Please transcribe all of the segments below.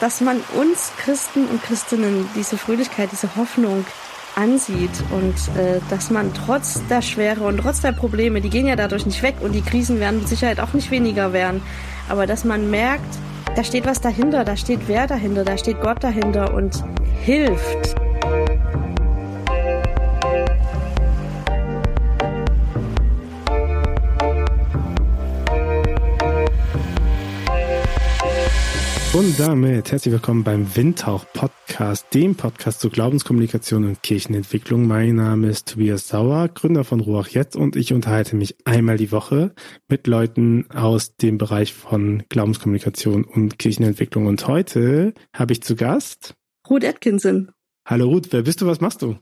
dass man uns Christen und Christinnen diese Fröhlichkeit, diese Hoffnung ansieht und äh, dass man trotz der Schwere und trotz der Probleme, die gehen ja dadurch nicht weg und die Krisen werden mit Sicherheit auch nicht weniger werden, aber dass man merkt, da steht was dahinter, da steht wer dahinter, da steht Gott dahinter und hilft. Und damit herzlich willkommen beim Windhauch Podcast, dem Podcast zur Glaubenskommunikation und Kirchenentwicklung. Mein Name ist Tobias Sauer, Gründer von Ruach Jetzt und ich unterhalte mich einmal die Woche mit Leuten aus dem Bereich von Glaubenskommunikation und Kirchenentwicklung. Und heute habe ich zu Gast Ruth Atkinson. Hallo Ruth, wer bist du, was machst du?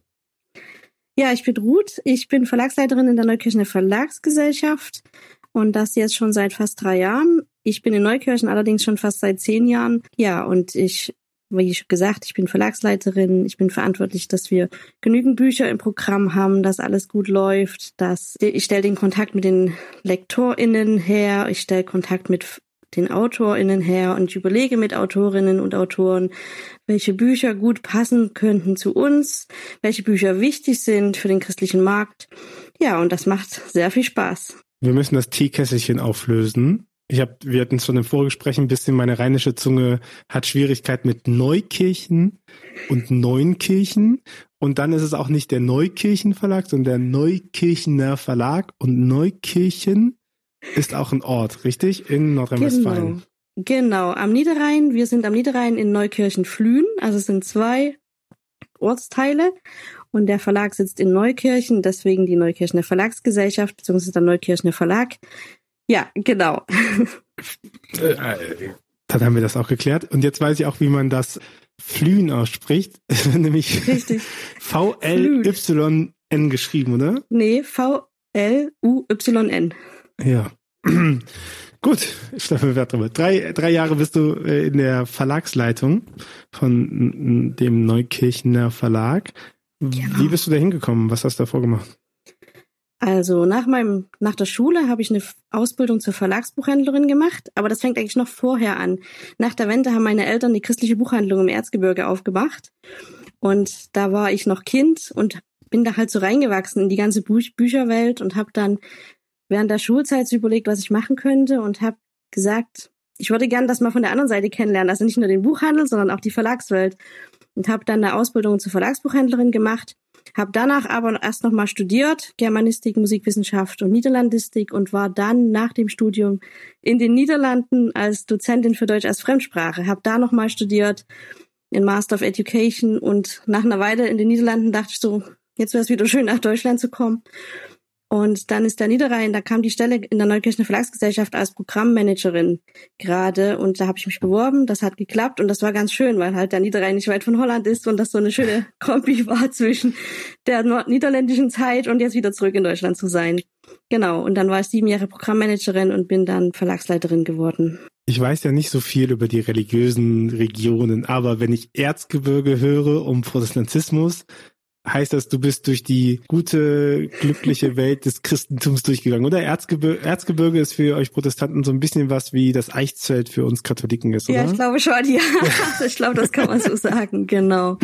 Ja, ich bin Ruth. Ich bin Verlagsleiterin in der Neukirchener Verlagsgesellschaft und das jetzt schon seit fast drei Jahren. Ich bin in Neukirchen allerdings schon fast seit zehn Jahren. Ja, und ich, wie gesagt, ich bin Verlagsleiterin. Ich bin verantwortlich, dass wir genügend Bücher im Programm haben, dass alles gut läuft, dass ich stelle den Kontakt mit den LektorInnen her, ich stelle Kontakt mit den AutorInnen her und ich überlege mit Autorinnen und Autoren, welche Bücher gut passen könnten zu uns, welche Bücher wichtig sind für den christlichen Markt. Ja, und das macht sehr viel Spaß. Wir müssen das Teekesselchen auflösen. Ich habe, wir hatten schon im Vorgespräch ein bisschen, meine rheinische Zunge hat Schwierigkeit mit Neukirchen und Neunkirchen. Und dann ist es auch nicht der Neukirchen Verlag, sondern der Neukirchener Verlag. Und Neukirchen ist auch ein Ort, richtig? In Nordrhein-Westfalen. Genau. genau, am Niederrhein. Wir sind am Niederrhein in Neukirchen-Flühen. Also es sind zwei Ortsteile. Und der Verlag sitzt in Neukirchen, deswegen die Neukirchener Verlagsgesellschaft, beziehungsweise der Neukirchener Verlag. Ja, genau. Äh, dann haben wir das auch geklärt. Und jetzt weiß ich auch, wie man das Flühen ausspricht. Nämlich V-L-Y-N geschrieben, oder? Nee, V-L-U-Y-N. Ja. Gut, Stefan Wertrube. Drei, drei Jahre bist du äh, in der Verlagsleitung von dem Neukirchener Verlag. Genau. Wie bist du da hingekommen? Was hast du davor gemacht? Also nach meinem, nach der Schule habe ich eine Ausbildung zur Verlagsbuchhändlerin gemacht, aber das fängt eigentlich noch vorher an. Nach der Wende haben meine Eltern die christliche Buchhandlung im Erzgebirge aufgemacht und da war ich noch Kind und bin da halt so reingewachsen in die ganze Buch Bücherwelt und habe dann während der Schulzeit so überlegt, was ich machen könnte und habe gesagt, ich würde gern das mal von der anderen Seite kennenlernen, also nicht nur den Buchhandel, sondern auch die Verlagswelt. Und habe dann eine Ausbildung zur Verlagsbuchhändlerin gemacht habe danach aber erst nochmal studiert, Germanistik, Musikwissenschaft und Niederlandistik und war dann nach dem Studium in den Niederlanden als Dozentin für Deutsch als Fremdsprache. Habe da nochmal studiert in Master of Education und nach einer Weile in den Niederlanden dachte ich so, jetzt wäre es wieder schön nach Deutschland zu kommen und dann ist der Niederrhein, da kam die Stelle in der Neukirchener Verlagsgesellschaft als Programmmanagerin gerade und da habe ich mich beworben, das hat geklappt und das war ganz schön, weil halt der Niederrhein nicht weit von Holland ist und das so eine schöne Kombi war zwischen der niederländischen Zeit und jetzt wieder zurück in Deutschland zu sein. Genau, und dann war ich sieben Jahre Programmmanagerin und bin dann Verlagsleiterin geworden. Ich weiß ja nicht so viel über die religiösen Regionen, aber wenn ich Erzgebirge höre um Protestantismus, heißt das, du bist durch die gute, glückliche Welt des Christentums durchgegangen, oder? Erzgebirge, Erzgebirge ist für euch Protestanten so ein bisschen was wie das Eichzelt für uns Katholiken ist, oder? Ja, ich glaube schon, ja. ich glaube, das kann man so sagen, genau.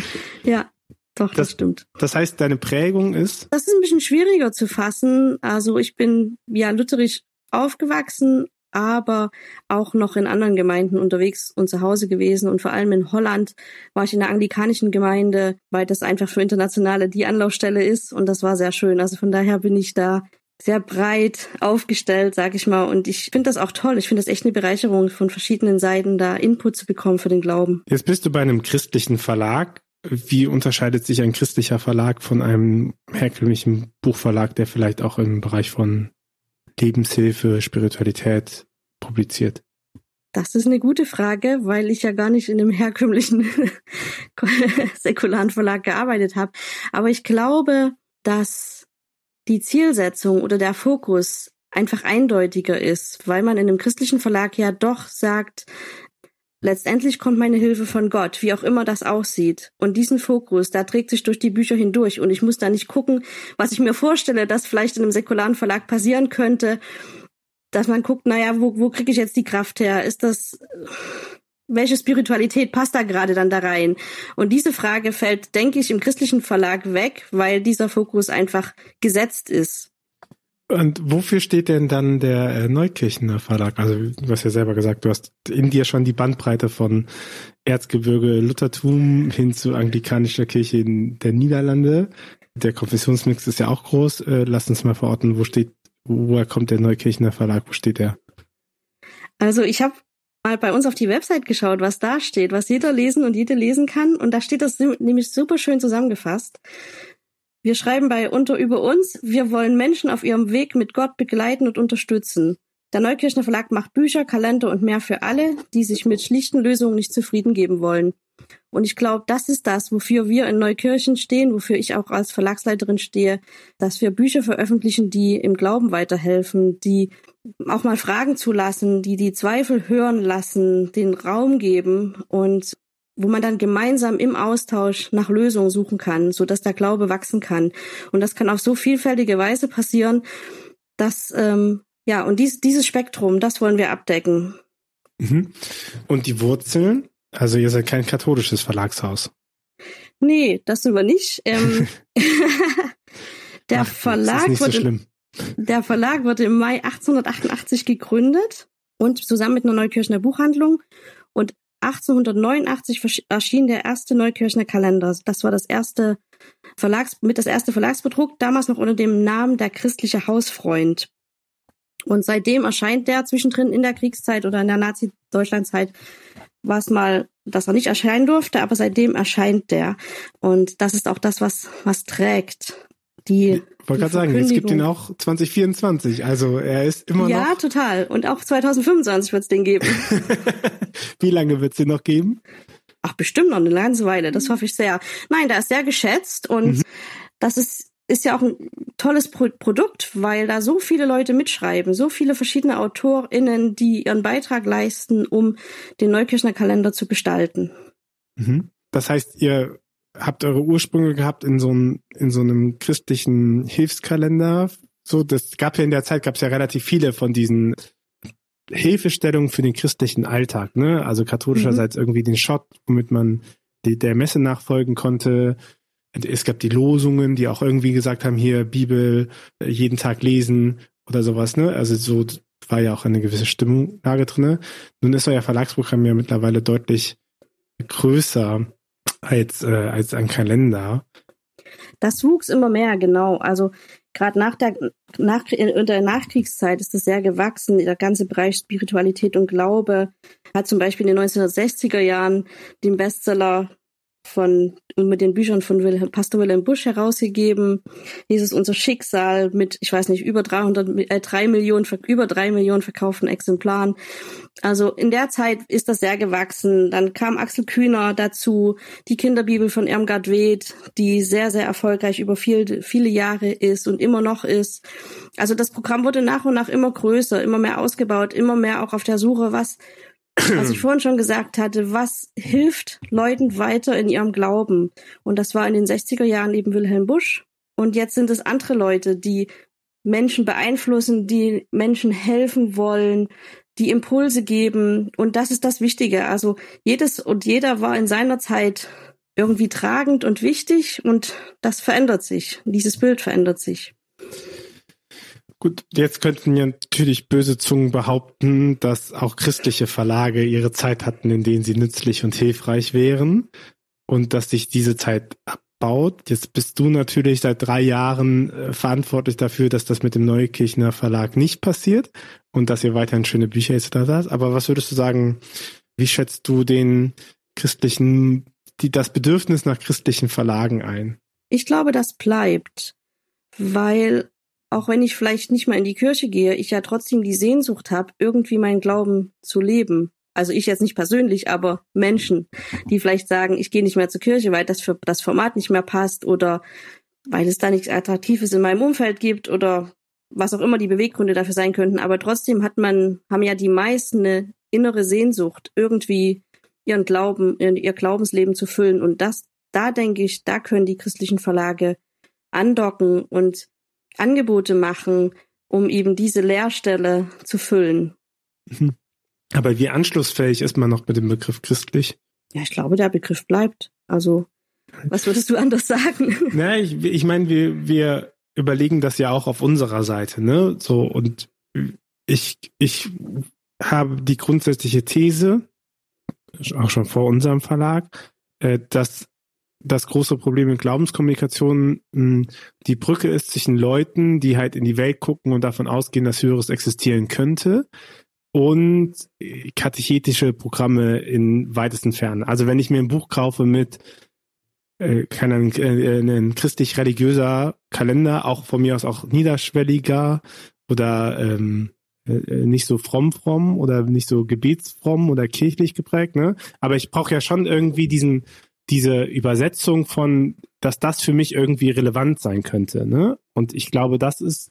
Ja. Doch, das, das, stimmt. Das heißt, deine Prägung ist? Das ist ein bisschen schwieriger zu fassen. Also ich bin ja lutherisch aufgewachsen, aber auch noch in anderen Gemeinden unterwegs und zu Hause gewesen. Und vor allem in Holland war ich in der anglikanischen Gemeinde, weil das einfach für Internationale die Anlaufstelle ist. Und das war sehr schön. Also von daher bin ich da sehr breit aufgestellt, sag ich mal. Und ich finde das auch toll. Ich finde das echt eine Bereicherung, von verschiedenen Seiten da Input zu bekommen für den Glauben. Jetzt bist du bei einem christlichen Verlag. Wie unterscheidet sich ein christlicher Verlag von einem herkömmlichen Buchverlag, der vielleicht auch im Bereich von Lebenshilfe, Spiritualität publiziert? Das ist eine gute Frage, weil ich ja gar nicht in einem herkömmlichen säkularen Verlag gearbeitet habe. Aber ich glaube, dass die Zielsetzung oder der Fokus einfach eindeutiger ist, weil man in einem christlichen Verlag ja doch sagt, letztendlich kommt meine Hilfe von Gott, wie auch immer das aussieht. Und diesen Fokus, da trägt sich durch die Bücher hindurch. Und ich muss da nicht gucken, was ich mir vorstelle, dass vielleicht in einem säkularen Verlag passieren könnte dass man guckt, naja, wo, wo kriege ich jetzt die Kraft her? Ist das welche Spiritualität passt da gerade dann da rein? Und diese Frage fällt, denke ich, im christlichen Verlag weg, weil dieser Fokus einfach gesetzt ist. Und wofür steht denn dann der äh, Neukirchener Verlag? Also du hast ja selber gesagt, du hast in dir schon die Bandbreite von Erzgebirge Luthertum hin zu anglikanischer Kirche in der Niederlande. Der Konfessionsmix ist ja auch groß. Äh, lass uns mal verorten, wo steht, woher kommt der Neukirchener Verlag? Wo steht der? Also ich habe mal bei uns auf die Website geschaut, was da steht, was jeder lesen und jede lesen kann. Und da steht das nämlich super schön zusammengefasst. Wir schreiben bei Unter über uns, wir wollen Menschen auf ihrem Weg mit Gott begleiten und unterstützen. Der Neukirchner Verlag macht Bücher, Kalender und mehr für alle, die sich mit schlichten Lösungen nicht zufrieden geben wollen. Und ich glaube, das ist das, wofür wir in Neukirchen stehen, wofür ich auch als Verlagsleiterin stehe, dass wir Bücher veröffentlichen, die im Glauben weiterhelfen, die auch mal Fragen zulassen, die die Zweifel hören lassen, den Raum geben und wo man dann gemeinsam im Austausch nach Lösungen suchen kann, so dass der Glaube wachsen kann. Und das kann auf so vielfältige Weise passieren, dass ähm, ja und dies, dieses Spektrum, das wollen wir abdecken. Mhm. Und die Wurzeln? Also ihr seid kein katholisches Verlagshaus. Nee, das sind wir nicht. Ähm, der Ach, Verlag so wurde, schlimm. der Verlag wurde im Mai 1888 gegründet und zusammen mit einer Neukirchner Buchhandlung und 1889 erschien der erste Neukirchner Kalender. Das war das erste Verlags, mit das erste Verlagsbedruck, damals noch unter dem Namen der christliche Hausfreund. Und seitdem erscheint der zwischendrin in der Kriegszeit oder in der Nazi-Deutschland-Zeit war es mal, dass er nicht erscheinen durfte, aber seitdem erscheint der. Und das ist auch das, was, was trägt. Die, ich wollte gerade sagen, es gibt ihn auch 2024. Also er ist immer ja, noch. Ja, total. Und auch 2025 wird es den geben. Wie lange wird es den noch geben? Ach, bestimmt noch eine ganze Weile. Das hoffe ich sehr. Nein, der ist sehr geschätzt und mhm. das ist ist ja auch ein tolles Pro Produkt, weil da so viele Leute mitschreiben, so viele verschiedene AutorInnen, die ihren Beitrag leisten, um den Neukirchner Kalender zu gestalten. Mhm. Das heißt, ihr habt eure Ursprünge gehabt in so einem, in so einem christlichen Hilfskalender. So, das gab ja in der Zeit, gab es ja relativ viele von diesen Hilfestellungen für den christlichen Alltag, ne? Also katholischerseits mhm. irgendwie den Shot, womit man die, der Messe nachfolgen konnte. Es gab die Losungen, die auch irgendwie gesagt haben, hier Bibel äh, jeden Tag lesen oder sowas, ne? Also so war ja auch eine gewisse Stimmungslage drinne. Nun ist euer Verlagsprogramm ja mittlerweile deutlich größer als, äh, als ein Kalender. Das wuchs immer mehr, genau. Also gerade nach der, nach, in der Nachkriegszeit ist das sehr gewachsen. Der ganze Bereich Spiritualität und Glaube hat zum Beispiel in den 1960er Jahren den Bestseller von mit den Büchern von Wilhelm, Pastor Wilhelm Busch herausgegeben. Jesus unser Schicksal mit, ich weiß nicht, über 300, äh, 3 Millionen, über drei Millionen verkauften Exemplaren. Also in der Zeit ist das sehr gewachsen. Dann kam Axel Kühner dazu, die Kinderbibel von Irmgard Weth, die sehr, sehr erfolgreich über viel, viele Jahre ist und immer noch ist. Also das Programm wurde nach und nach immer größer, immer mehr ausgebaut, immer mehr auch auf der Suche, was was ich vorhin schon gesagt hatte, was hilft Leuten weiter in ihrem Glauben? Und das war in den 60er Jahren eben Wilhelm Busch. Und jetzt sind es andere Leute, die Menschen beeinflussen, die Menschen helfen wollen, die Impulse geben. Und das ist das Wichtige. Also jedes und jeder war in seiner Zeit irgendwie tragend und wichtig und das verändert sich. Dieses Bild verändert sich. Gut, jetzt könnten ja natürlich böse Zungen behaupten, dass auch christliche Verlage ihre Zeit hatten, in denen sie nützlich und hilfreich wären und dass sich diese Zeit abbaut. Jetzt bist du natürlich seit drei Jahren äh, verantwortlich dafür, dass das mit dem Neukirchner Verlag nicht passiert und dass ihr weiterhin schöne Bücher etc. habt. Aber was würdest du sagen, wie schätzt du den christlichen, die, das Bedürfnis nach christlichen Verlagen ein? Ich glaube, das bleibt, weil auch wenn ich vielleicht nicht mal in die Kirche gehe, ich ja trotzdem die Sehnsucht habe, irgendwie meinen Glauben zu leben. Also ich jetzt nicht persönlich, aber Menschen, die vielleicht sagen, ich gehe nicht mehr zur Kirche, weil das für das Format nicht mehr passt oder weil es da nichts Attraktives in meinem Umfeld gibt oder was auch immer die Beweggründe dafür sein könnten. Aber trotzdem hat man, haben ja die meisten eine innere Sehnsucht, irgendwie ihren Glauben, ihr Glaubensleben zu füllen. Und das, da denke ich, da können die christlichen Verlage andocken und Angebote machen, um eben diese Leerstelle zu füllen. Mhm. Aber wie anschlussfähig ist man noch mit dem Begriff christlich? Ja, ich glaube, der Begriff bleibt. Also, was würdest du anders sagen? Na, ich, ich meine, wir, wir überlegen das ja auch auf unserer Seite, ne? So, und ich, ich habe die grundsätzliche These, auch schon vor unserem Verlag, äh, dass das große Problem in Glaubenskommunikation hm, die Brücke ist zwischen Leuten, die halt in die Welt gucken und davon ausgehen, dass Höheres existieren könnte und katechetische Programme in weitesten Fernen. Also wenn ich mir ein Buch kaufe mit äh, keine Ahnung, äh, ein christlich-religiöser Kalender, auch von mir aus auch niederschwelliger oder ähm, äh, nicht so fromm fromm oder nicht so gebetsfromm oder kirchlich geprägt, ne? Aber ich brauche ja schon irgendwie diesen diese Übersetzung von, dass das für mich irgendwie relevant sein könnte, ne? Und ich glaube, das ist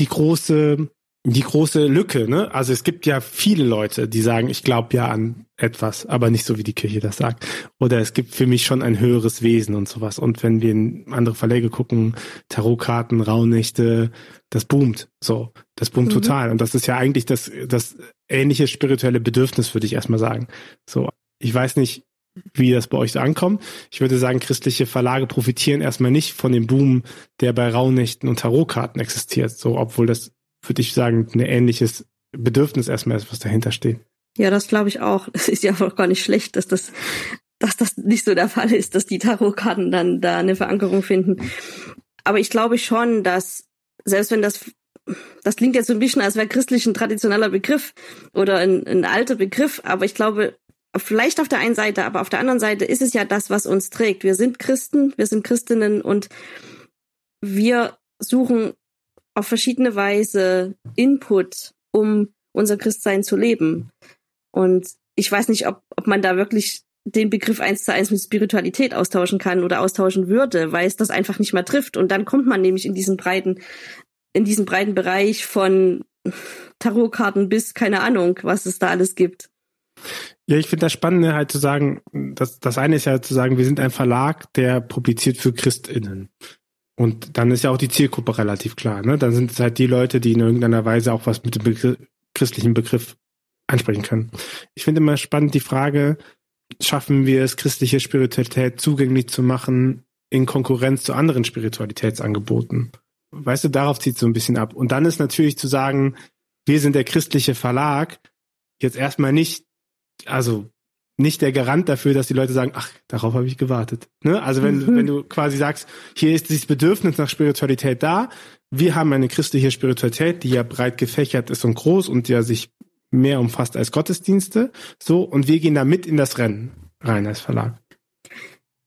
die große die große Lücke, ne? Also es gibt ja viele Leute, die sagen, ich glaube ja an etwas, aber nicht so wie die Kirche das sagt. Oder es gibt für mich schon ein höheres Wesen und sowas. Und wenn wir in andere Verläge gucken, Tarotkarten, Rauhnächte, das boomt. So, das boomt mhm. total. Und das ist ja eigentlich das, das ähnliche spirituelle Bedürfnis, würde ich erstmal sagen. So, ich weiß nicht, wie das bei euch so ankommt. Ich würde sagen, christliche Verlage profitieren erstmal nicht von dem Boom, der bei Rauhnächten und Tarotkarten existiert. So, obwohl das würde ich sagen, ein ähnliches Bedürfnis erstmal ist, was dahinter steht. Ja, das glaube ich auch. Es ist ja auch gar nicht schlecht, dass das, dass das nicht so der Fall ist, dass die Tarotkarten dann da eine Verankerung finden. Aber ich glaube schon, dass selbst wenn das, das klingt jetzt so ein bisschen, als wäre christlich ein traditioneller Begriff oder ein, ein alter Begriff, aber ich glaube, vielleicht auf der einen Seite, aber auf der anderen Seite ist es ja das, was uns trägt. Wir sind Christen, wir sind Christinnen und wir suchen auf verschiedene Weise Input, um unser Christsein zu leben. Und ich weiß nicht, ob, ob man da wirklich den Begriff eins zu eins mit Spiritualität austauschen kann oder austauschen würde, weil es das einfach nicht mehr trifft. Und dann kommt man nämlich in diesen breiten, in diesen breiten Bereich von Tarotkarten bis keine Ahnung, was es da alles gibt. Ja, ich finde das Spannende halt zu sagen, das, das eine ist ja zu sagen, wir sind ein Verlag, der publiziert für ChristInnen. Und dann ist ja auch die Zielgruppe relativ klar. Ne? Dann sind es halt die Leute, die in irgendeiner Weise auch was mit dem Begriff, christlichen Begriff ansprechen können. Ich finde immer spannend die Frage, schaffen wir es, christliche Spiritualität zugänglich zu machen in Konkurrenz zu anderen Spiritualitätsangeboten? Weißt du, darauf zieht es so ein bisschen ab. Und dann ist natürlich zu sagen, wir sind der christliche Verlag, jetzt erstmal nicht, also nicht der Garant dafür, dass die Leute sagen, ach, darauf habe ich gewartet. Ne? Also wenn, mhm. wenn du quasi sagst, hier ist dieses Bedürfnis nach Spiritualität da, wir haben eine christliche Spiritualität, die ja breit gefächert ist und groß und ja sich mehr umfasst als Gottesdienste, so, und wir gehen da mit in das Rennen rein als Verlag.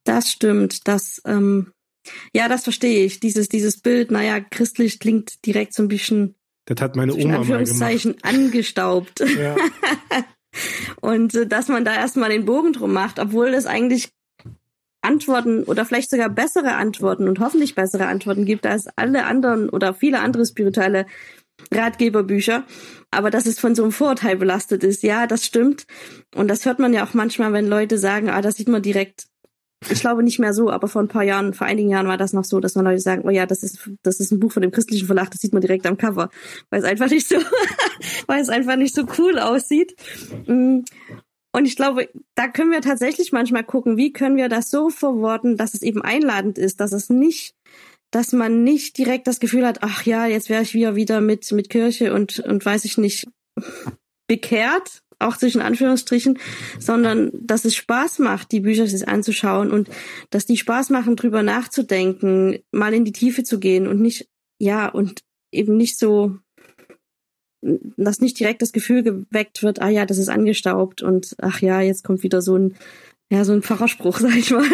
Das stimmt, das, ähm, ja, das verstehe ich. Dieses, dieses Bild, naja, christlich klingt direkt so ein bisschen das hat meine Oma mal gemacht. angestaubt. Ja. Und äh, dass man da erstmal den Bogen drum macht, obwohl es eigentlich Antworten oder vielleicht sogar bessere Antworten und hoffentlich bessere Antworten gibt als alle anderen oder viele andere spirituelle Ratgeberbücher. Aber dass es von so einem Vorurteil belastet ist, ja, das stimmt. Und das hört man ja auch manchmal, wenn Leute sagen, ah, das sieht man direkt ich glaube nicht mehr so, aber vor ein paar Jahren, vor einigen Jahren war das noch so, dass man Leute sagen, oh ja, das ist, das ist ein Buch von dem christlichen Verlag, das sieht man direkt am Cover, weil es einfach nicht so, weil es einfach nicht so cool aussieht. Mm. Und ich glaube, da können wir tatsächlich manchmal gucken, wie können wir das so verworten, dass es eben einladend ist, dass es nicht, dass man nicht direkt das Gefühl hat, ach ja, jetzt wäre ich wieder wieder mit, mit Kirche und, und weiß ich nicht, bekehrt, auch zwischen Anführungsstrichen, sondern dass es Spaß macht, die Bücher sich anzuschauen und dass die Spaß machen, drüber nachzudenken, mal in die Tiefe zu gehen und nicht, ja, und eben nicht so, dass nicht direkt das Gefühl geweckt wird, ah ja, das ist angestaubt und ach ja, jetzt kommt wieder so ein, ja, so ein Pfarrerspruch, sag ich mal.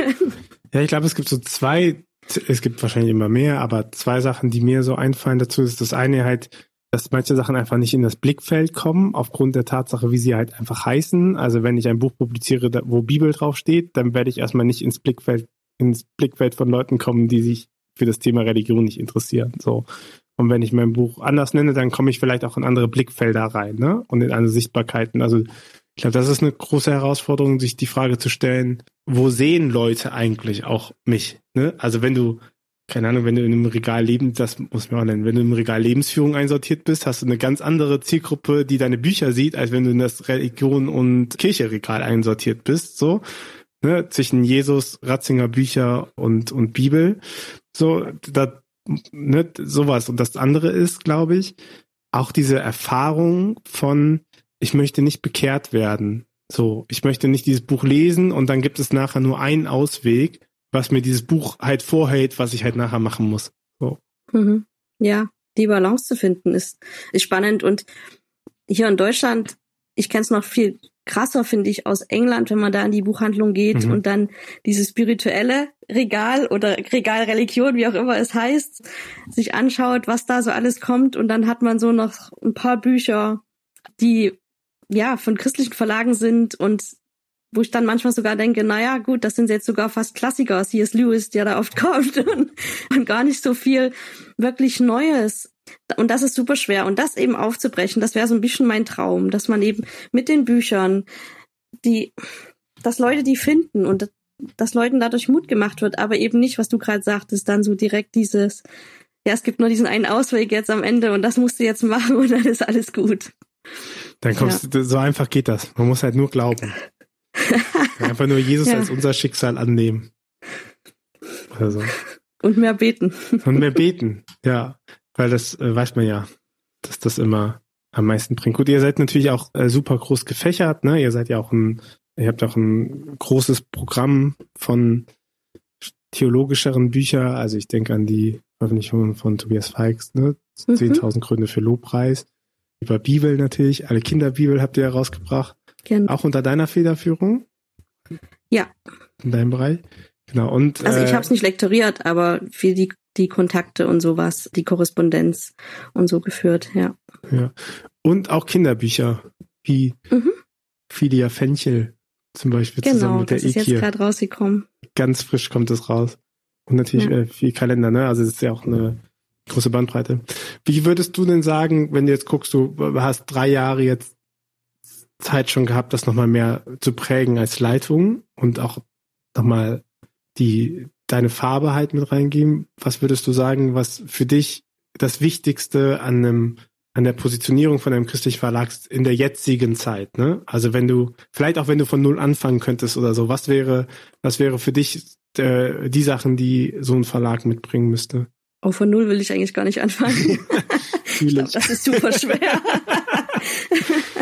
Ja, ich glaube, es gibt so zwei, es gibt wahrscheinlich immer mehr, aber zwei Sachen, die mir so einfallen dazu ist das eine halt, dass manche Sachen einfach nicht in das Blickfeld kommen, aufgrund der Tatsache, wie sie halt einfach heißen. Also wenn ich ein Buch publiziere, wo Bibel draufsteht, dann werde ich erstmal nicht ins Blickfeld, ins Blickfeld von Leuten kommen, die sich für das Thema Religion nicht interessieren. So. Und wenn ich mein Buch anders nenne, dann komme ich vielleicht auch in andere Blickfelder rein, ne? Und in andere Sichtbarkeiten. Also ich glaube, das ist eine große Herausforderung, sich die Frage zu stellen, wo sehen Leute eigentlich auch mich? Ne? Also wenn du keine Ahnung, wenn du in einem Regal leben, das muss man auch nennen, wenn du im Regal Lebensführung einsortiert bist, hast du eine ganz andere Zielgruppe, die deine Bücher sieht, als wenn du in das Religion und Kirche Regal einsortiert bist, so. Ne, zwischen Jesus, Ratzinger Bücher und, und Bibel. So, da, ne, sowas. Und das andere ist, glaube ich, auch diese Erfahrung von, ich möchte nicht bekehrt werden. So, ich möchte nicht dieses Buch lesen und dann gibt es nachher nur einen Ausweg, was mir dieses Buch halt vorhält, was ich halt nachher machen muss. So. Mhm. Ja, die Balance zu finden ist, ist spannend und hier in Deutschland, ich kenne es noch viel krasser, finde ich, aus England, wenn man da in die Buchhandlung geht mhm. und dann dieses spirituelle Regal oder Regalreligion, wie auch immer es heißt, sich anschaut, was da so alles kommt und dann hat man so noch ein paar Bücher, die ja von christlichen Verlagen sind und wo ich dann manchmal sogar denke, naja, gut, das sind jetzt sogar fast Klassiker, C.S. Lewis, der da oft kommt und, und gar nicht so viel wirklich Neues. Und das ist super schwer. Und das eben aufzubrechen, das wäre so ein bisschen mein Traum, dass man eben mit den Büchern, die, dass Leute die finden und dass Leuten dadurch Mut gemacht wird, aber eben nicht, was du gerade sagtest, dann so direkt dieses, ja, es gibt nur diesen einen Ausweg jetzt am Ende und das musst du jetzt machen und dann ist alles gut. Dann kommst ja. du, so einfach geht das. Man muss halt nur glauben. Einfach nur Jesus ja. als unser Schicksal annehmen. Also. Und mehr beten. Und mehr beten, ja. Weil das äh, weiß man ja, dass das immer am meisten bringt. Gut, ihr seid natürlich auch äh, super groß gefächert, ne? Ihr seid ja auch ein, ihr habt auch ein großes Programm von theologischeren Bücher. Also ich denke an die Veröffentlichungen von Tobias Feix, ne? Mhm. 10.000 Gründe für Lobpreis. Über Bibel natürlich. Alle Kinderbibel habt ihr herausgebracht. Genau. Auch unter deiner Federführung? Ja. In deinem Bereich? Genau. Und, also ich äh, habe es nicht lektoriert, aber für die, die Kontakte und sowas, die Korrespondenz und so geführt, ja. Ja. Und auch Kinderbücher, wie mhm. Filia Fenchel zum Beispiel genau, zusammen mit der Ikea. Genau, das ist jetzt gerade rausgekommen. Ganz frisch kommt es raus. Und natürlich ja. äh, viel Kalender, ne? Also es ist ja auch eine große Bandbreite. Wie würdest du denn sagen, wenn du jetzt guckst, du hast drei Jahre jetzt Zeit schon gehabt, das nochmal mehr zu prägen als Leitung und auch nochmal die, deine Farbe halt mit reingeben. Was würdest du sagen, was für dich das Wichtigste an einem, an der Positionierung von einem christlichen Verlag in der jetzigen Zeit, ne? Also wenn du, vielleicht auch wenn du von Null anfangen könntest oder so, was wäre, was wäre für dich äh, die Sachen, die so ein Verlag mitbringen müsste? Oh, von Null will ich eigentlich gar nicht anfangen. ich glaub, das ist super schwer.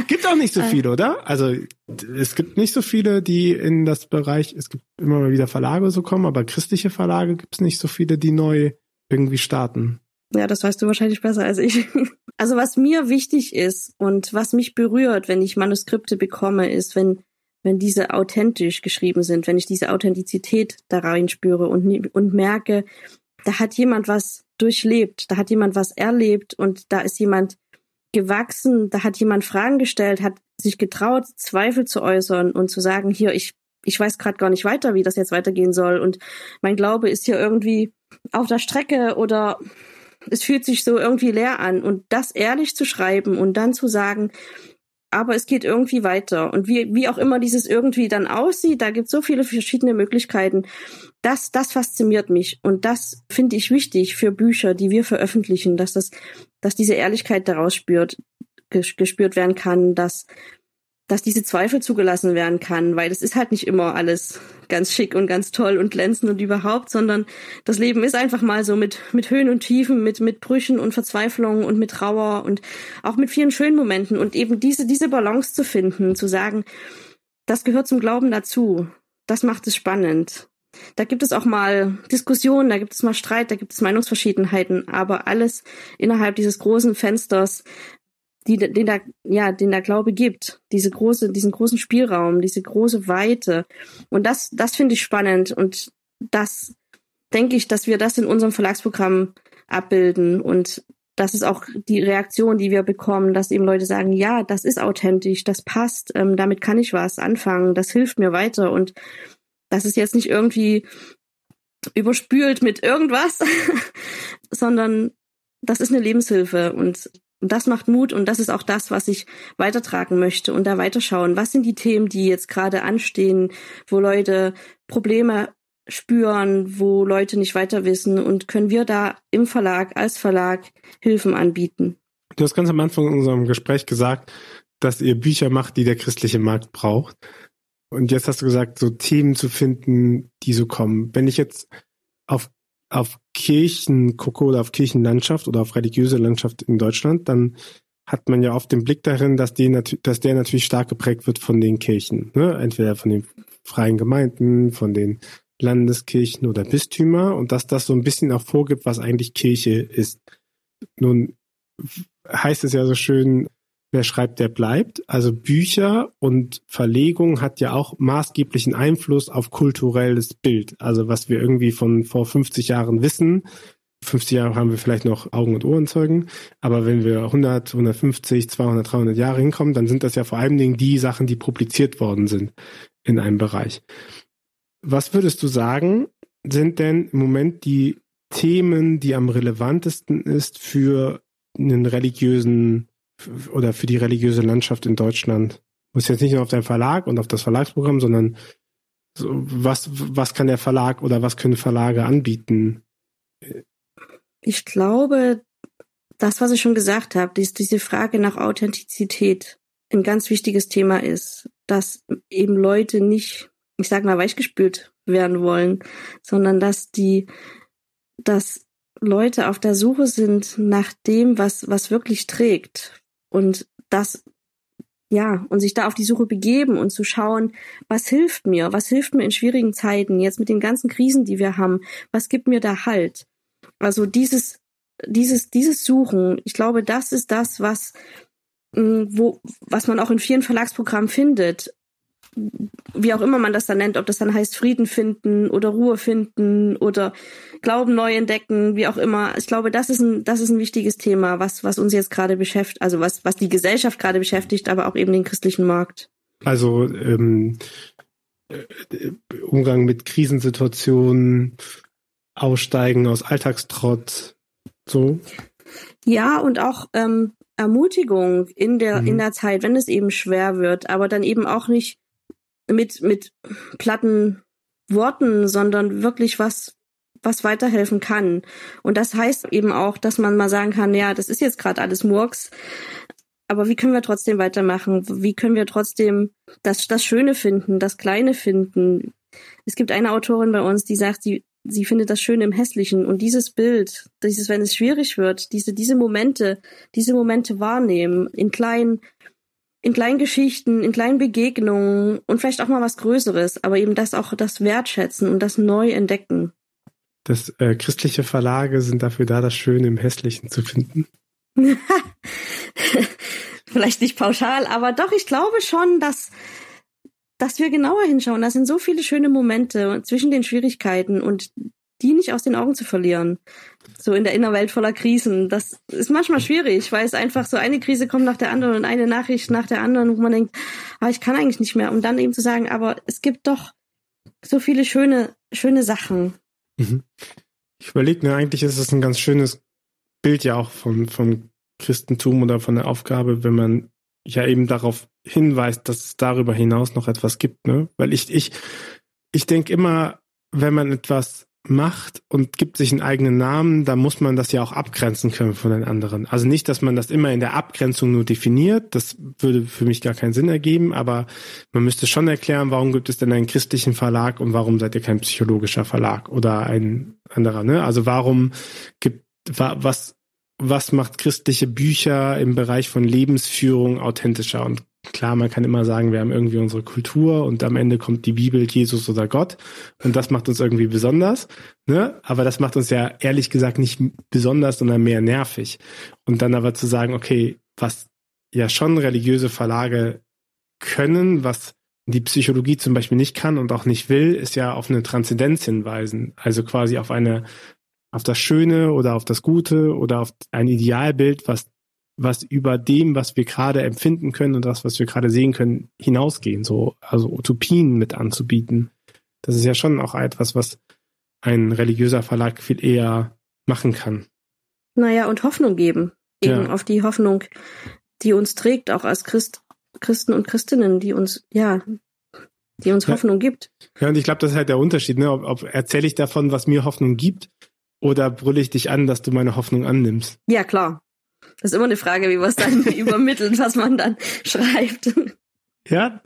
gibt auch nicht so äh. viele, oder? Also es gibt nicht so viele, die in das Bereich, es gibt immer mal wieder Verlage so kommen, aber christliche Verlage gibt es nicht so viele, die neu irgendwie starten. Ja, das weißt du wahrscheinlich besser als ich. Also was mir wichtig ist und was mich berührt, wenn ich Manuskripte bekomme, ist, wenn wenn diese authentisch geschrieben sind, wenn ich diese Authentizität da rein spüre und, und merke, da hat jemand was durchlebt, da hat jemand was erlebt und da ist jemand gewachsen, da hat jemand Fragen gestellt, hat sich getraut, Zweifel zu äußern und zu sagen, hier, ich, ich weiß gerade gar nicht weiter, wie das jetzt weitergehen soll. Und mein Glaube ist hier irgendwie auf der Strecke oder es fühlt sich so irgendwie leer an. Und das ehrlich zu schreiben und dann zu sagen, aber es geht irgendwie weiter. Und wie, wie auch immer dieses irgendwie dann aussieht, da gibt es so viele verschiedene Möglichkeiten. Das, das fasziniert mich. Und das finde ich wichtig für Bücher, die wir veröffentlichen, dass das, dass diese Ehrlichkeit daraus spürt, gespürt werden kann, dass dass diese Zweifel zugelassen werden kann, weil es ist halt nicht immer alles ganz schick und ganz toll und glänzend und überhaupt, sondern das Leben ist einfach mal so mit, mit Höhen und Tiefen, mit, mit Brüchen und Verzweiflungen und mit Trauer und auch mit vielen schönen Momenten und eben diese, diese Balance zu finden, zu sagen, das gehört zum Glauben dazu. Das macht es spannend. Da gibt es auch mal Diskussionen, da gibt es mal Streit, da gibt es Meinungsverschiedenheiten, aber alles innerhalb dieses großen Fensters die, den da, ja, den da Glaube gibt. Diese große, diesen großen Spielraum, diese große Weite. Und das, das finde ich spannend. Und das denke ich, dass wir das in unserem Verlagsprogramm abbilden. Und das ist auch die Reaktion, die wir bekommen, dass eben Leute sagen, ja, das ist authentisch, das passt, ähm, damit kann ich was anfangen, das hilft mir weiter. Und das ist jetzt nicht irgendwie überspült mit irgendwas, sondern das ist eine Lebenshilfe und das macht Mut und das ist auch das, was ich weitertragen möchte und da weiterschauen. Was sind die Themen, die jetzt gerade anstehen, wo Leute Probleme spüren, wo Leute nicht weiter wissen und können wir da im Verlag, als Verlag Hilfen anbieten. Du hast ganz am Anfang in unserem Gespräch gesagt, dass ihr Bücher macht, die der christliche Markt braucht. Und jetzt hast du gesagt, so Themen zu finden, die so kommen. Wenn ich jetzt auf, auf Kirchen gucke oder auf Kirchenlandschaft oder auf religiöse Landschaft in Deutschland, dann hat man ja oft den Blick darin, dass, die dass der natürlich stark geprägt wird von den Kirchen. Ne? Entweder von den freien Gemeinden, von den Landeskirchen oder Bistümer und dass das so ein bisschen auch vorgibt, was eigentlich Kirche ist. Nun heißt es ja so schön, wer schreibt, der bleibt. Also Bücher und Verlegung hat ja auch maßgeblichen Einfluss auf kulturelles Bild. Also was wir irgendwie von vor 50 Jahren wissen. 50 Jahre haben wir vielleicht noch Augen- und Ohrenzeugen. Aber wenn wir 100, 150, 200, 300 Jahre hinkommen, dann sind das ja vor allen Dingen die Sachen, die publiziert worden sind in einem Bereich. Was würdest du sagen, sind denn im Moment die Themen, die am relevantesten ist für einen religiösen oder für die religiöse Landschaft in Deutschland? Muss jetzt nicht nur auf deinen Verlag und auf das Verlagsprogramm, sondern so, was, was kann der Verlag oder was können Verlage anbieten? Ich glaube, das, was ich schon gesagt habe, dies, diese Frage nach Authentizität ein ganz wichtiges Thema ist, dass eben Leute nicht, ich sag mal, weichgespült werden wollen, sondern dass die, dass Leute auf der Suche sind nach dem, was, was wirklich trägt. Und das, ja, und sich da auf die Suche begeben und zu schauen, was hilft mir? Was hilft mir in schwierigen Zeiten? Jetzt mit den ganzen Krisen, die wir haben. Was gibt mir da Halt? Also dieses, dieses, dieses Suchen, ich glaube, das ist das, was, mm, wo, was man auch in vielen Verlagsprogrammen findet wie auch immer man das dann nennt, ob das dann heißt Frieden finden oder Ruhe finden oder Glauben neu entdecken, wie auch immer. Ich glaube, das ist ein, das ist ein wichtiges Thema, was, was uns jetzt gerade beschäftigt, also was, was die Gesellschaft gerade beschäftigt, aber auch eben den christlichen Markt. Also ähm, äh, Umgang mit Krisensituationen, Aussteigen aus Alltagstrott, so. Ja, und auch ähm, Ermutigung in der, mhm. in der Zeit, wenn es eben schwer wird, aber dann eben auch nicht mit, mit platten Worten, sondern wirklich was, was weiterhelfen kann. Und das heißt eben auch, dass man mal sagen kann, ja, das ist jetzt gerade alles Murks, aber wie können wir trotzdem weitermachen? Wie können wir trotzdem das, das Schöne finden, das Kleine finden? Es gibt eine Autorin bei uns, die sagt, sie, sie findet das Schöne im Hässlichen. Und dieses Bild, dieses, wenn es schwierig wird, diese, diese Momente, diese Momente wahrnehmen, in kleinen in kleinen Geschichten, in kleinen Begegnungen und vielleicht auch mal was Größeres, aber eben das auch das Wertschätzen und das neu entdecken. Das äh, christliche Verlage sind dafür da, das Schöne im Hässlichen zu finden. vielleicht nicht pauschal, aber doch, ich glaube schon, dass dass wir genauer hinschauen. Da sind so viele schöne Momente zwischen den Schwierigkeiten und die nicht aus den Augen zu verlieren. So in der Innerwelt voller Krisen. Das ist manchmal schwierig, weil es einfach so eine Krise kommt nach der anderen und eine Nachricht nach der anderen, wo man denkt, ah, ich kann eigentlich nicht mehr. Um dann eben zu sagen, aber es gibt doch so viele schöne, schöne Sachen. Mhm. Ich überlege, ne, eigentlich ist es ein ganz schönes Bild ja auch vom, vom Christentum oder von der Aufgabe, wenn man ja eben darauf hinweist, dass es darüber hinaus noch etwas gibt, ne? Weil ich, ich, ich denke immer, wenn man etwas macht und gibt sich einen eigenen Namen, da muss man das ja auch abgrenzen können von den anderen. Also nicht, dass man das immer in der Abgrenzung nur definiert, das würde für mich gar keinen Sinn ergeben, aber man müsste schon erklären, warum gibt es denn einen christlichen Verlag und warum seid ihr kein psychologischer Verlag oder ein anderer, ne? Also warum gibt was was macht christliche Bücher im Bereich von Lebensführung authentischer und Klar, man kann immer sagen, wir haben irgendwie unsere Kultur und am Ende kommt die Bibel, Jesus oder Gott und das macht uns irgendwie besonders. Ne? Aber das macht uns ja ehrlich gesagt nicht besonders, sondern mehr nervig. Und dann aber zu sagen, okay, was ja schon religiöse Verlage können, was die Psychologie zum Beispiel nicht kann und auch nicht will, ist ja auf eine Transzendenz hinweisen. Also quasi auf eine, auf das Schöne oder auf das Gute oder auf ein Idealbild, was was über dem, was wir gerade empfinden können und das, was wir gerade sehen können, hinausgehen, so, also Utopien mit anzubieten. Das ist ja schon auch etwas, was ein religiöser Verlag viel eher machen kann. Naja, und Hoffnung geben. Eben ja. auf die Hoffnung, die uns trägt, auch als Christ, Christen und Christinnen, die uns, ja, die uns Hoffnung ja. gibt. Ja, und ich glaube, das ist halt der Unterschied. Ne? Ob, ob erzähle ich davon, was mir Hoffnung gibt, oder brülle ich dich an, dass du meine Hoffnung annimmst? Ja, klar. Das ist immer eine Frage, wie man es dann übermittelt, was man dann schreibt. Ja,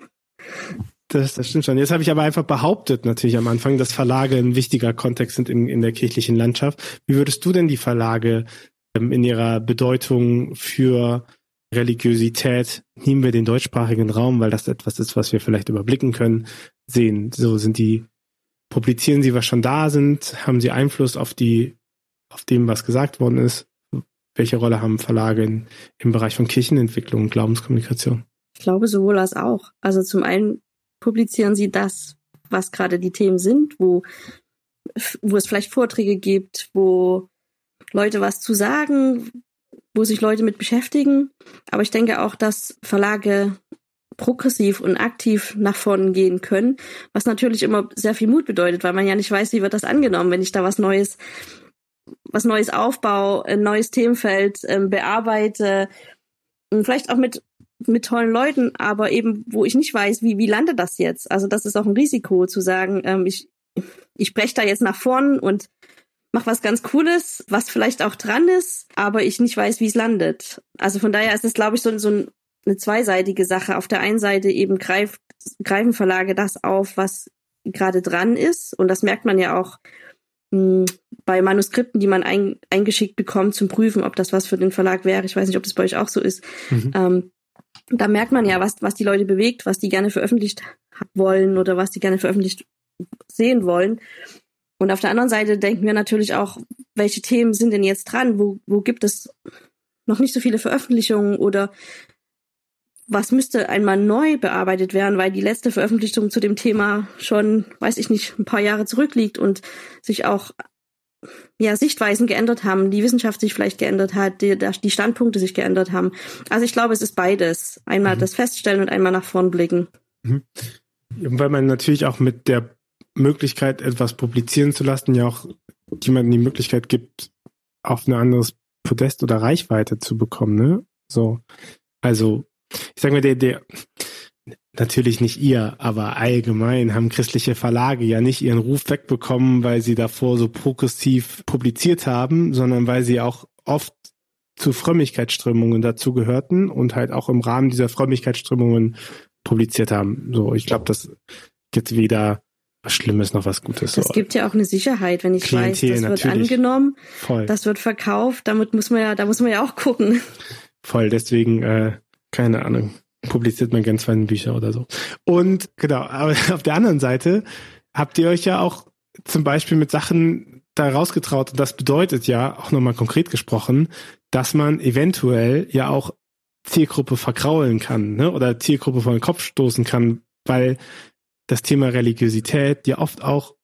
das, das stimmt schon. Jetzt habe ich aber einfach behauptet, natürlich am Anfang, dass Verlage ein wichtiger Kontext sind in, in der kirchlichen Landschaft. Wie würdest du denn die Verlage ähm, in ihrer Bedeutung für Religiosität, nehmen wir den deutschsprachigen Raum, weil das etwas ist, was wir vielleicht überblicken können, sehen? So sind die, publizieren sie, was schon da sind? Haben sie Einfluss auf die, auf dem, was gesagt worden ist? Welche Rolle haben Verlage in, im Bereich von Kirchenentwicklung und Glaubenskommunikation? Ich glaube sowohl als auch. Also zum einen publizieren sie das, was gerade die Themen sind, wo, wo es vielleicht Vorträge gibt, wo Leute was zu sagen, wo sich Leute mit beschäftigen. Aber ich denke auch, dass Verlage progressiv und aktiv nach vorne gehen können, was natürlich immer sehr viel Mut bedeutet, weil man ja nicht weiß, wie wird das angenommen, wenn ich da was Neues, was Neues aufbaue, ein neues Themenfeld ähm, bearbeite, und vielleicht auch mit mit tollen Leuten, aber eben, wo ich nicht weiß, wie, wie landet das jetzt? Also das ist auch ein Risiko zu sagen, ähm, ich, ich spreche da jetzt nach vorn und mache was ganz Cooles, was vielleicht auch dran ist, aber ich nicht weiß, wie es landet. Also von daher ist es, glaube ich, so, so eine zweiseitige Sache. Auf der einen Seite eben greift, greifen Verlage das auf, was gerade dran ist. Und das merkt man ja auch bei Manuskripten, die man ein, eingeschickt bekommt zum Prüfen, ob das was für den Verlag wäre. Ich weiß nicht, ob das bei euch auch so ist. Mhm. Ähm, da merkt man ja, was, was die Leute bewegt, was die gerne veröffentlicht wollen oder was die gerne veröffentlicht sehen wollen. Und auf der anderen Seite denken wir natürlich auch, welche Themen sind denn jetzt dran? Wo, wo gibt es noch nicht so viele Veröffentlichungen oder was müsste einmal neu bearbeitet werden, weil die letzte Veröffentlichung zu dem Thema schon, weiß ich nicht, ein paar Jahre zurückliegt und sich auch ja, Sichtweisen geändert haben, die Wissenschaft sich vielleicht geändert hat, die, die Standpunkte sich geändert haben. Also ich glaube, es ist beides. Einmal mhm. das Feststellen und einmal nach vorn blicken. Mhm. Weil man natürlich auch mit der Möglichkeit, etwas publizieren zu lassen, ja auch jemandem die Möglichkeit gibt, auf ein anderes Podest oder Reichweite zu bekommen, ne? So. Also, ich sag mal, der, der, natürlich nicht ihr, aber allgemein haben christliche Verlage ja nicht ihren Ruf wegbekommen, weil sie davor so progressiv publiziert haben, sondern weil sie auch oft zu Frömmigkeitsströmungen dazu gehörten und halt auch im Rahmen dieser Frömmigkeitsströmungen publiziert haben. So, ich glaube, das gibt weder was Schlimmes noch was Gutes. Es gibt ja auch eine Sicherheit, wenn ich Klientel, weiß, das wird angenommen, Voll. das wird verkauft, damit muss man ja, da muss man ja auch gucken. Voll, deswegen, äh, keine Ahnung publiziert man ganz feine Bücher oder so. Und genau, aber auf der anderen Seite habt ihr euch ja auch zum Beispiel mit Sachen da rausgetraut. Und das bedeutet ja, auch nochmal konkret gesprochen, dass man eventuell ja auch Zielgruppe verkraulen kann, ne? Oder Zielgruppe vor den Kopf stoßen kann, weil das Thema Religiosität ja oft auch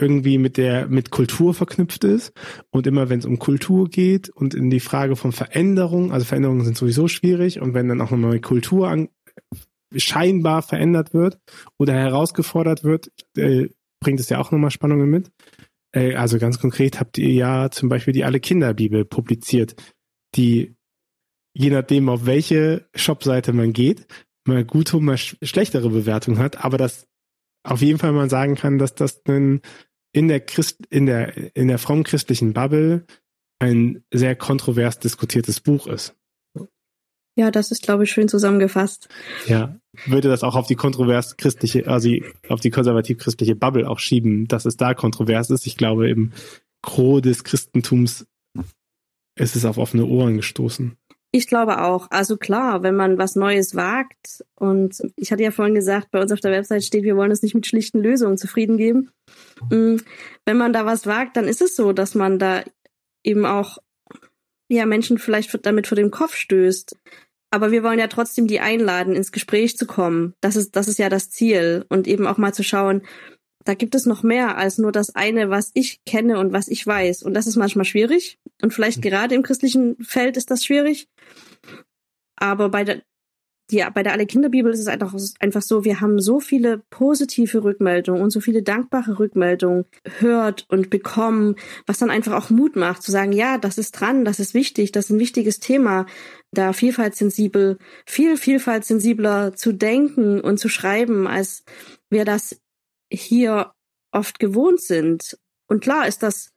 irgendwie mit der mit Kultur verknüpft ist und immer wenn es um Kultur geht und in die Frage von Veränderung, also Veränderungen sind sowieso schwierig und wenn dann auch eine neue Kultur an, scheinbar verändert wird oder herausgefordert wird, äh, bringt es ja auch nochmal Spannungen mit. Äh, also ganz konkret habt ihr ja zum Beispiel die Alle Kinder Bibel publiziert, die je nachdem auf welche Shopseite man geht, mal gute mal sch schlechtere Bewertung hat, aber das auf jeden Fall mal sagen kann, dass das ein in der Christ, in der, in der fromm christlichen Bubble ein sehr kontrovers diskutiertes Buch ist. Ja, das ist, glaube ich, schön zusammengefasst. Ja, würde das auch auf die kontrovers christliche, also auf die konservativ christliche Bubble auch schieben, dass es da kontrovers ist. Ich glaube, im Gros des Christentums ist es auf offene Ohren gestoßen. Ich glaube auch. Also klar, wenn man was Neues wagt und ich hatte ja vorhin gesagt, bei uns auf der Website steht, wir wollen uns nicht mit schlichten Lösungen zufrieden geben. Mm, wenn man da was wagt, dann ist es so, dass man da eben auch ja Menschen vielleicht damit vor dem Kopf stößt. Aber wir wollen ja trotzdem die einladen, ins Gespräch zu kommen. Das ist, das ist ja das Ziel. Und eben auch mal zu schauen, da gibt es noch mehr als nur das eine, was ich kenne und was ich weiß. Und das ist manchmal schwierig. Und vielleicht mhm. gerade im christlichen Feld ist das schwierig. Aber bei der, die, bei der Alle Kinderbibel ist es einfach, einfach so, wir haben so viele positive Rückmeldungen und so viele dankbare Rückmeldungen hört und bekommen, was dann einfach auch Mut macht, zu sagen, ja, das ist dran, das ist wichtig, das ist ein wichtiges Thema, da vielfaltssensibel, viel vielfaltssensibler zu denken und zu schreiben, als wir das hier oft gewohnt sind. Und klar ist das,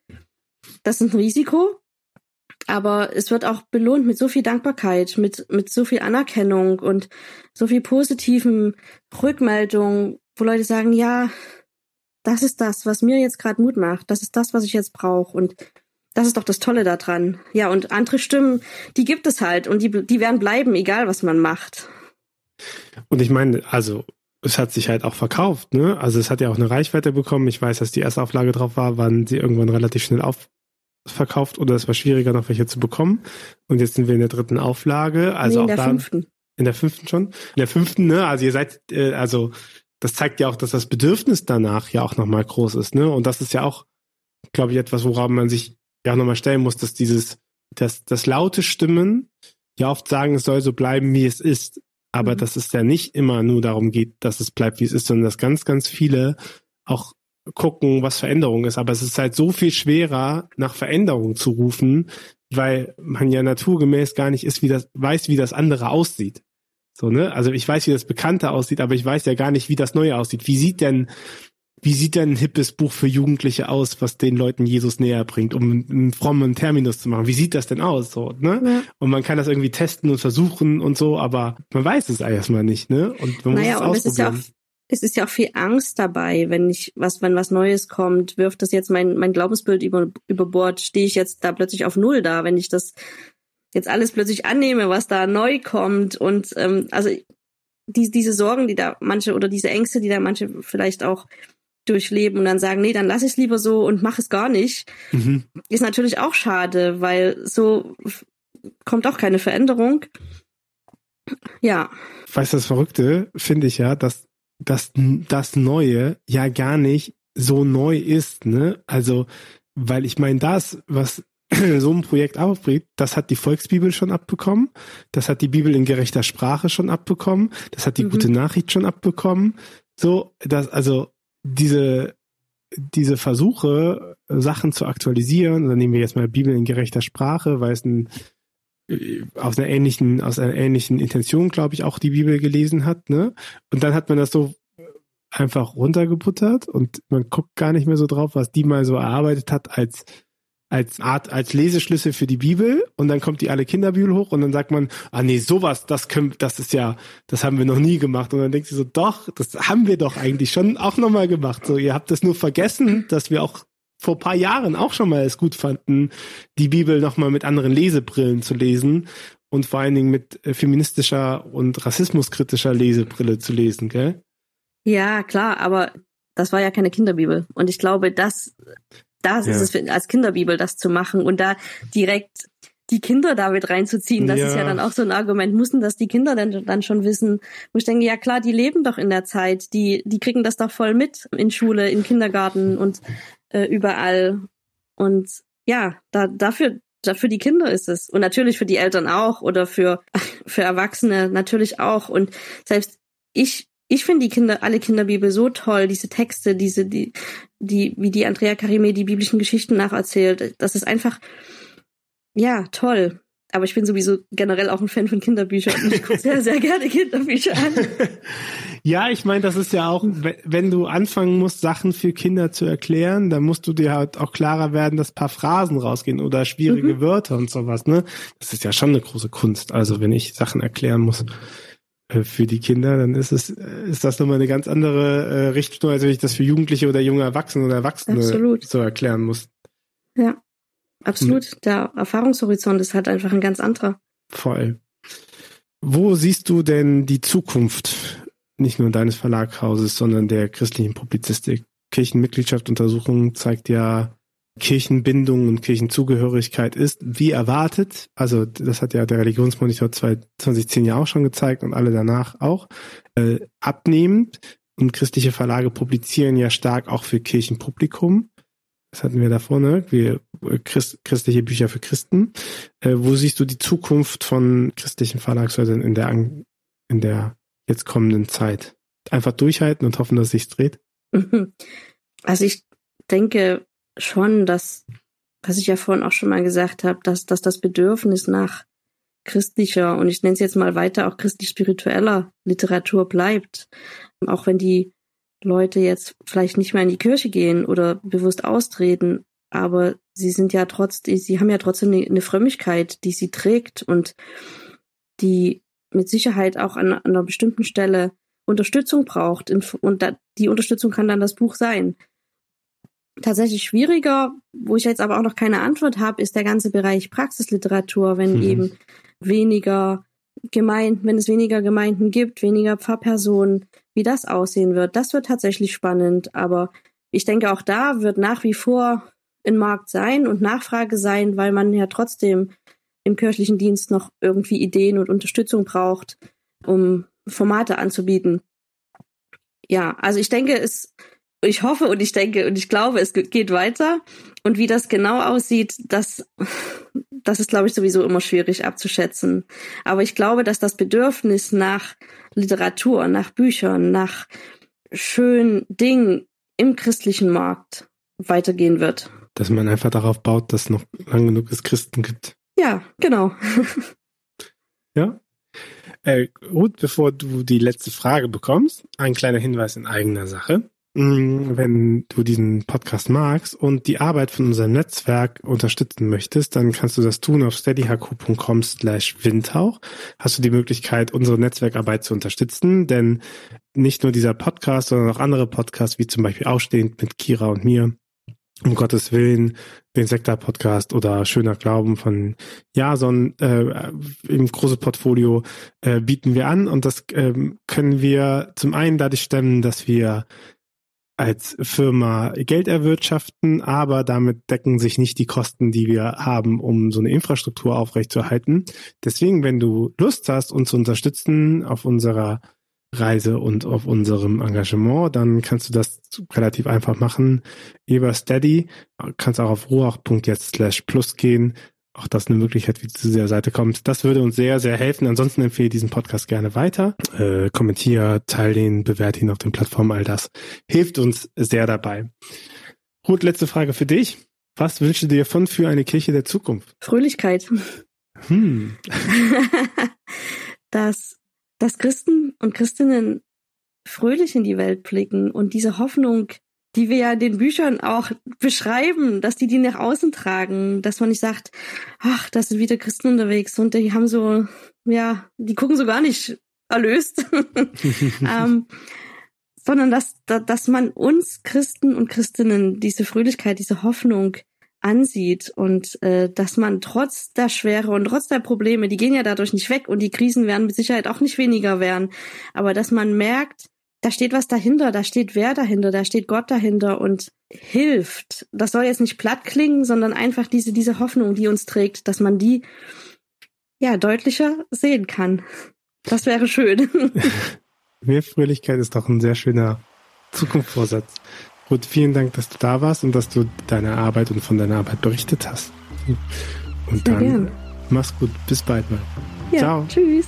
das ist ein Risiko, aber es wird auch belohnt mit so viel Dankbarkeit, mit, mit so viel Anerkennung und so viel positiven Rückmeldungen, wo Leute sagen, ja, das ist das, was mir jetzt gerade Mut macht, das ist das, was ich jetzt brauche und das ist doch das Tolle daran. Ja, und andere Stimmen, die gibt es halt und die, die werden bleiben, egal was man macht. Und ich meine, also es hat sich halt auch verkauft, ne? Also es hat ja auch eine Reichweite bekommen. Ich weiß, dass die erste Auflage drauf war, waren sie irgendwann relativ schnell auf, verkauft oder es war schwieriger, noch welche zu bekommen. Und jetzt sind wir in der dritten Auflage. Also nee, in auch der da, fünften. In der fünften schon? In der fünften, ne? Also ihr seid, äh, also das zeigt ja auch, dass das Bedürfnis danach ja auch nochmal groß ist, ne? Und das ist ja auch, glaube ich, etwas, woran man sich ja auch nochmal stellen muss, dass dieses, dass, dass laute Stimmen ja oft sagen, es soll so bleiben, wie es ist. Aber mhm. dass es ja nicht immer nur darum geht, dass es bleibt, wie es ist, sondern dass ganz, ganz viele auch gucken, was Veränderung ist. Aber es ist halt so viel schwerer, nach Veränderung zu rufen, weil man ja naturgemäß gar nicht ist, wie das, weiß, wie das andere aussieht. So, ne? Also ich weiß, wie das Bekannte aussieht, aber ich weiß ja gar nicht, wie das Neue aussieht. Wie sieht denn, wie sieht denn ein hippes Buch für Jugendliche aus, was den Leuten Jesus näher bringt, um einen frommen Terminus zu machen? Wie sieht das denn aus? So, ne? Ja. Und man kann das irgendwie testen und versuchen und so, aber man weiß es erstmal nicht, ne? Und man naja, muss es ausprobieren. Und es ist ja auch es ist ja auch viel Angst dabei, wenn ich was, wenn was Neues kommt, wirft das jetzt mein, mein Glaubensbild über, über Bord, stehe ich jetzt da plötzlich auf Null da, wenn ich das jetzt alles plötzlich annehme, was da neu kommt. Und ähm, also die, diese Sorgen, die da manche oder diese Ängste, die da manche vielleicht auch durchleben und dann sagen, nee, dann lass ich es lieber so und mach es gar nicht, mhm. ist natürlich auch schade, weil so kommt auch keine Veränderung. Ja. Weißt du, das Verrückte finde ich ja, dass dass das Neue ja gar nicht so neu ist, ne? Also, weil ich meine, das, was so ein Projekt aufbringt, das hat die Volksbibel schon abbekommen, das hat die Bibel in gerechter Sprache schon abbekommen, das hat die mhm. gute Nachricht schon abbekommen. So, dass, also diese, diese Versuche, Sachen zu aktualisieren, dann nehmen wir jetzt mal Bibel in gerechter Sprache, weil es ein aus einer ähnlichen, aus einer ähnlichen Intention, glaube ich, auch die Bibel gelesen hat, ne? Und dann hat man das so einfach runtergebuttert und man guckt gar nicht mehr so drauf, was die mal so erarbeitet hat als als Art, als Leseschlüssel für die Bibel und dann kommt die alle Kinderbibel hoch und dann sagt man, ah nee, sowas, das können, das ist ja, das haben wir noch nie gemacht und dann denkt sie so, doch, das haben wir doch eigentlich schon auch nochmal gemacht. So, ihr habt das nur vergessen, dass wir auch vor paar Jahren auch schon mal es gut fanden, die Bibel nochmal mit anderen Lesebrillen zu lesen und vor allen Dingen mit äh, feministischer und rassismuskritischer Lesebrille zu lesen, gell? Ja, klar, aber das war ja keine Kinderbibel. Und ich glaube, das, das ja. ist es als Kinderbibel, das zu machen und da direkt die Kinder damit reinzuziehen, das ja. ist ja dann auch so ein Argument. Müssen das die Kinder denn dann schon wissen? Wo ich denke, ja klar, die leben doch in der Zeit, die, die kriegen das doch voll mit in Schule, in Kindergarten und äh, überall. Und ja, da, dafür, dafür die Kinder ist es. Und natürlich für die Eltern auch oder für, für Erwachsene natürlich auch. Und selbst ich, ich finde die Kinder, alle Kinderbibel so toll, diese Texte, diese, die, die, wie die Andrea Karime die biblischen Geschichten nacherzählt. Das ist einfach, ja, toll. Aber ich bin sowieso generell auch ein Fan von Kinderbüchern. Ich gucke sehr, sehr gerne Kinderbücher an. ja, ich meine, das ist ja auch, wenn du anfangen musst, Sachen für Kinder zu erklären, dann musst du dir halt auch klarer werden, dass paar Phrasen rausgehen oder schwierige mhm. Wörter und sowas, ne? Das ist ja schon eine große Kunst. Also wenn ich Sachen erklären muss für die Kinder, dann ist es, äh, ist das nochmal eine ganz andere äh, Richtung, als wenn ich das für Jugendliche oder junge Erwachsene oder Erwachsene Absolut. so erklären muss. Ja. Absolut. Hm. Der Erfahrungshorizont ist halt einfach ein ganz anderer. Voll. Wo siehst du denn die Zukunft nicht nur deines Verlaghauses, sondern der christlichen Publizistik? Kirchenmitgliedschaftsuntersuchung zeigt ja, Kirchenbindung und Kirchenzugehörigkeit ist, wie erwartet, also das hat ja der Religionsmonitor 2010 ja auch schon gezeigt und alle danach auch, äh, abnehmend. Und christliche Verlage publizieren ja stark auch für Kirchenpublikum das hatten wir da vorne, wir Christ, christliche Bücher für Christen. Äh, wo siehst du die Zukunft von christlichen Verlagshäusern in der in der jetzt kommenden Zeit? Einfach durchhalten und hoffen, dass es sich dreht? Also ich denke schon, dass, was ich ja vorhin auch schon mal gesagt habe, dass, dass das Bedürfnis nach christlicher und ich nenne es jetzt mal weiter auch christlich-spiritueller Literatur bleibt. Auch wenn die Leute jetzt vielleicht nicht mehr in die Kirche gehen oder bewusst austreten, aber sie sind ja trotzdem, sie haben ja trotzdem eine, eine Frömmigkeit, die sie trägt und die mit Sicherheit auch an, an einer bestimmten Stelle Unterstützung braucht. Und da, die Unterstützung kann dann das Buch sein. Tatsächlich schwieriger, wo ich jetzt aber auch noch keine Antwort habe, ist der ganze Bereich Praxisliteratur, wenn mhm. eben weniger Gemeinden, wenn es weniger Gemeinden gibt, weniger Pfarrpersonen, wie das aussehen wird. Das wird tatsächlich spannend, aber ich denke, auch da wird nach wie vor ein Markt sein und Nachfrage sein, weil man ja trotzdem im kirchlichen Dienst noch irgendwie Ideen und Unterstützung braucht, um Formate anzubieten. Ja, also ich denke, es, ich hoffe und ich denke und ich glaube, es geht weiter. Und wie das genau aussieht, das, das ist, glaube ich, sowieso immer schwierig abzuschätzen. Aber ich glaube, dass das Bedürfnis nach Literatur, nach Büchern, nach schönen Dingen im christlichen Markt weitergehen wird. Dass man einfach darauf baut, dass es noch lang genug es Christen gibt. Ja, genau. ja. Äh, Ruth, bevor du die letzte Frage bekommst, ein kleiner Hinweis in eigener Sache. Mm, wenn du diesen Podcast magst und die Arbeit von unserem Netzwerk unterstützen möchtest, dann kannst du das tun auf steadyhq.com slash windhauch. Hast du die Möglichkeit, unsere Netzwerkarbeit zu unterstützen, denn nicht nur dieser Podcast, sondern auch andere Podcasts, wie zum Beispiel Ausstehend mit Kira und mir, um Gottes Willen, den Sektor-Podcast oder Schöner Glauben von Jason äh, im große Portfolio äh, bieten wir an und das ähm, können wir zum einen dadurch stemmen, dass wir als Firma Geld erwirtschaften, aber damit decken sich nicht die Kosten, die wir haben, um so eine Infrastruktur aufrechtzuerhalten. Deswegen, wenn du Lust hast, uns zu unterstützen auf unserer Reise und auf unserem Engagement, dann kannst du das relativ einfach machen. Über Steady kannst auch auf ruach.jetzt slash plus gehen auch das eine Möglichkeit, wie zu dieser Seite kommst. Das würde uns sehr, sehr helfen. Ansonsten empfehle diesen Podcast gerne weiter. Äh, kommentier, teile den, bewerte ihn auf den Plattformen. All das hilft uns sehr dabei. Ruth, letzte Frage für dich. Was wünschst du dir von für eine Kirche der Zukunft? Fröhlichkeit. Hm. dass, dass Christen und Christinnen fröhlich in die Welt blicken und diese Hoffnung die wir ja in den Büchern auch beschreiben, dass die die nach außen tragen, dass man nicht sagt, ach, da sind wieder Christen unterwegs und die haben so, ja, die gucken so gar nicht erlöst, ähm, sondern dass, dass man uns Christen und Christinnen diese Fröhlichkeit, diese Hoffnung ansieht und äh, dass man trotz der Schwere und trotz der Probleme, die gehen ja dadurch nicht weg und die Krisen werden mit Sicherheit auch nicht weniger werden, aber dass man merkt, da steht was dahinter, da steht wer dahinter, da steht Gott dahinter und hilft. Das soll jetzt nicht platt klingen, sondern einfach diese, diese Hoffnung, die uns trägt, dass man die ja deutlicher sehen kann. Das wäre schön. Mehr Fröhlichkeit ist doch ein sehr schöner Zukunftsvorsatz. Gut, vielen Dank, dass du da warst und dass du deine Arbeit und von deiner Arbeit berichtet hast. Und sehr dann gern. mach's gut, bis bald mal. Ja, Ciao. Tschüss.